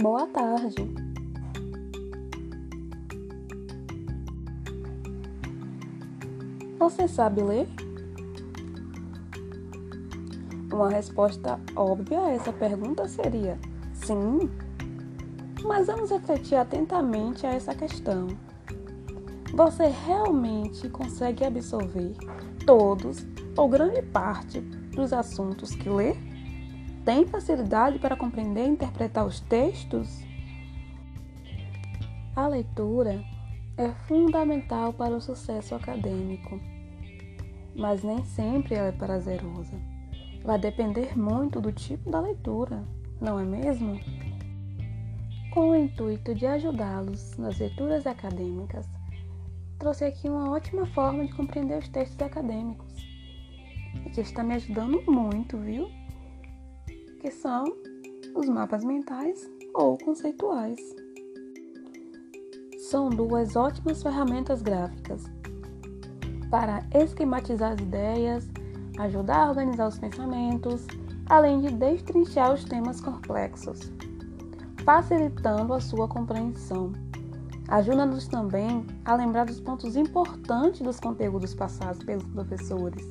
Boa tarde. Você sabe ler? Uma resposta óbvia a essa pergunta seria sim. Mas vamos refletir atentamente a essa questão. Você realmente consegue absorver todos ou grande parte dos assuntos que lê? Tem facilidade para compreender e interpretar os textos? A leitura é fundamental para o sucesso acadêmico, mas nem sempre ela é prazerosa. Vai depender muito do tipo da leitura, não é mesmo? Com o intuito de ajudá-los nas leituras acadêmicas, trouxe aqui uma ótima forma de compreender os textos acadêmicos, que está me ajudando muito, viu? Que são os mapas mentais ou conceituais. São duas ótimas ferramentas gráficas para esquematizar as ideias, ajudar a organizar os pensamentos, além de destrinchar os temas complexos, facilitando a sua compreensão. Ajuda-nos também a lembrar dos pontos importantes dos conteúdos passados pelos professores.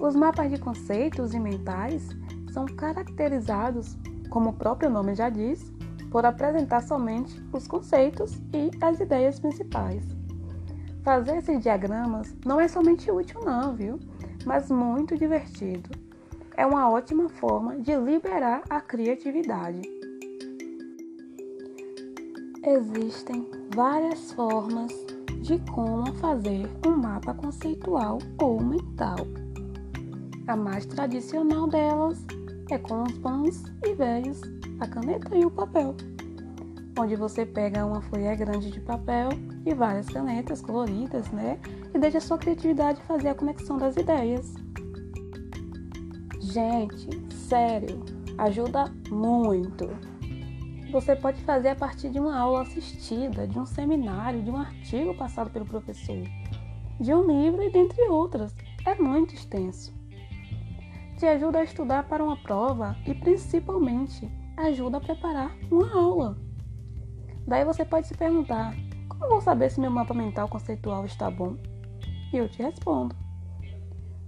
Os mapas de conceitos e mentais são caracterizados, como o próprio nome já diz, por apresentar somente os conceitos e as ideias principais. Fazer esses diagramas não é somente útil, não, viu? Mas muito divertido. É uma ótima forma de liberar a criatividade. Existem várias formas de como fazer um mapa conceitual ou mental. A mais tradicional delas é com os bons e velhos a caneta e o papel, onde você pega uma folha grande de papel e várias canetas coloridas, né? E deixa a sua criatividade fazer a conexão das ideias. Gente, sério, ajuda muito. Você pode fazer a partir de uma aula assistida, de um seminário, de um artigo passado pelo professor, de um livro e dentre outras. É muito extenso. Te ajuda a estudar para uma prova e principalmente ajuda a preparar uma aula. Daí você pode se perguntar: como vou saber se meu mapa mental conceitual está bom? E eu te respondo.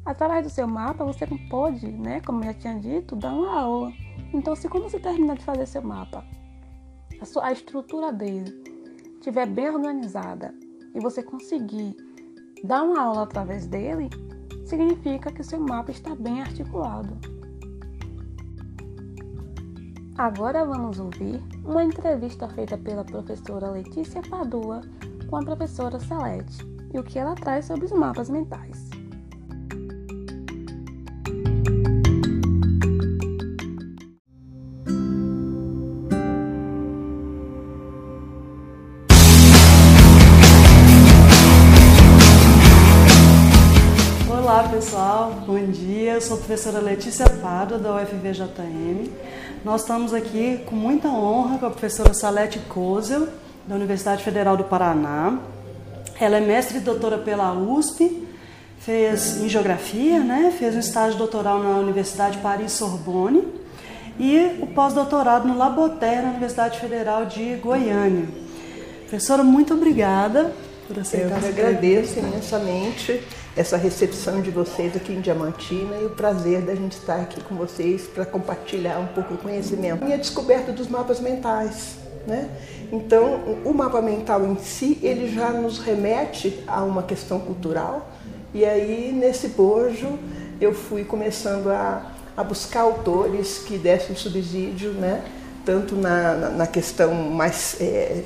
Através do seu mapa, você pode, né, como eu já tinha dito, dar uma aula. Então, se quando você terminar de fazer seu mapa, a, sua, a estrutura dele estiver bem organizada e você conseguir dar uma aula através dele, significa que o seu mapa está bem articulado. Agora vamos ouvir uma entrevista feita pela professora Letícia Padua com a professora Salete e o que ela traz sobre os mapas mentais. Sou a professora Letícia Pado da UFVJM. Nós estamos aqui com muita honra com a professora Salete Kozel, da Universidade Federal do Paraná. Ela é mestre e doutora pela USP, fez em geografia, né? fez um estágio doutoral na Universidade Paris Sorbonne e o pós-doutorado no Laboter na Universidade Federal de Goiânia. Professora, muito obrigada por aceitar. Eu agradeço imensamente essa recepção de vocês aqui em Diamantina e o prazer da gente estar aqui com vocês para compartilhar um pouco do conhecimento. E a descoberta dos mapas mentais, né? Então, o mapa mental em si, ele já nos remete a uma questão cultural e aí, nesse bojo, eu fui começando a, a buscar autores que dessem subsídio, né? Tanto na, na, na questão mais é,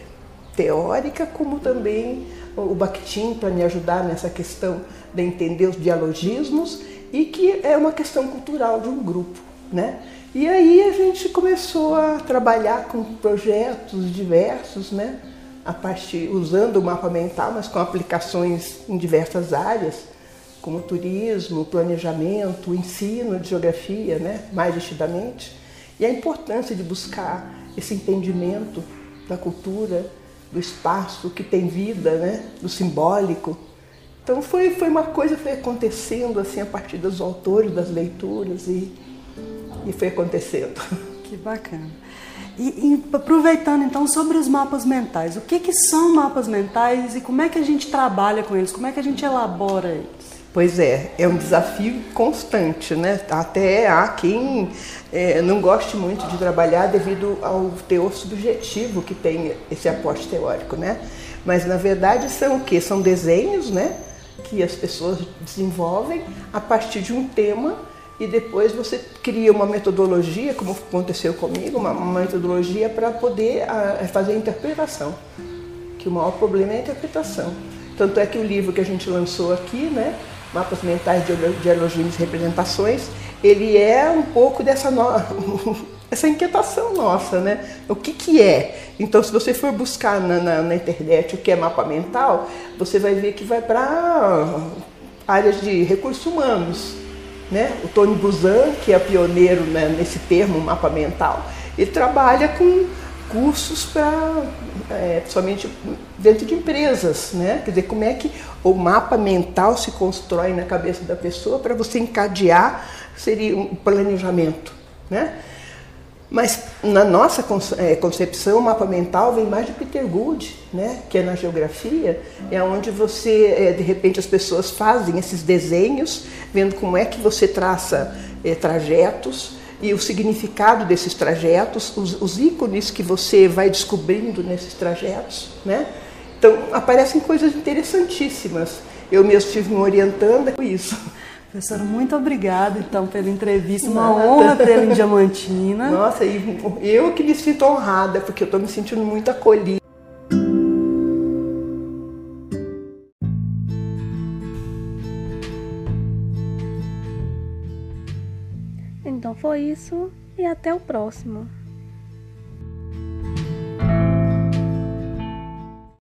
teórica, como também o Bakhtin para me ajudar nessa questão de entender os dialogismos e que é uma questão cultural de um grupo, né? E aí a gente começou a trabalhar com projetos diversos, né? A partir usando o mapa mental, mas com aplicações em diversas áreas, como turismo, planejamento, ensino de geografia, né? Mais nitidamente. E a importância de buscar esse entendimento da cultura, do espaço que tem vida, né? Do simbólico, então foi, foi uma coisa foi acontecendo assim a partir dos autores, das leituras e, e foi acontecendo. Que bacana. E, e, aproveitando então sobre os mapas mentais, o que, que são mapas mentais e como é que a gente trabalha com eles? Como é que a gente elabora eles? Pois é, é um desafio constante, né? Até há quem é, não goste muito de trabalhar devido ao teor subjetivo que tem esse aporte teórico, né? Mas na verdade são o que? São desenhos, né? Que as pessoas desenvolvem a partir de um tema e depois você cria uma metodologia, como aconteceu comigo, uma, metodologia para poder a, fazer a interpretação. Que o maior problema é a interpretação. Tanto é que o livro que a gente lançou aqui, né? Mapas Mentais de Dialogismos e Representações, ele é um pouco dessa no... essa inquietação nossa, né? O que, que é? Então, se você for buscar na, na, na internet o que é mapa mental, você vai ver que vai para áreas de recursos humanos. Né? O Tony Buzan, que é pioneiro né, nesse termo mapa mental, ele trabalha com cursos para, é, principalmente dentro de empresas, né? Quer dizer, como é que o mapa mental se constrói na cabeça da pessoa para você encadear seria um planejamento, né? Mas na nossa é, concepção, o mapa mental vem mais de Peter Good, né? que é na geografia, é onde você, é, de repente, as pessoas fazem esses desenhos, vendo como é que você traça é, trajetos, e o significado desses trajetos, os, os ícones que você vai descobrindo nesses trajetos, né? Então aparecem coisas interessantíssimas. Eu mesmo estive me orientando com isso. Professora, muito obrigada então pela entrevista. Uma Nada. honra tê-la em Diamantina. Nossa, e eu que me sinto honrada, porque eu estou me sentindo muito acolhida. Então foi isso e até o próximo.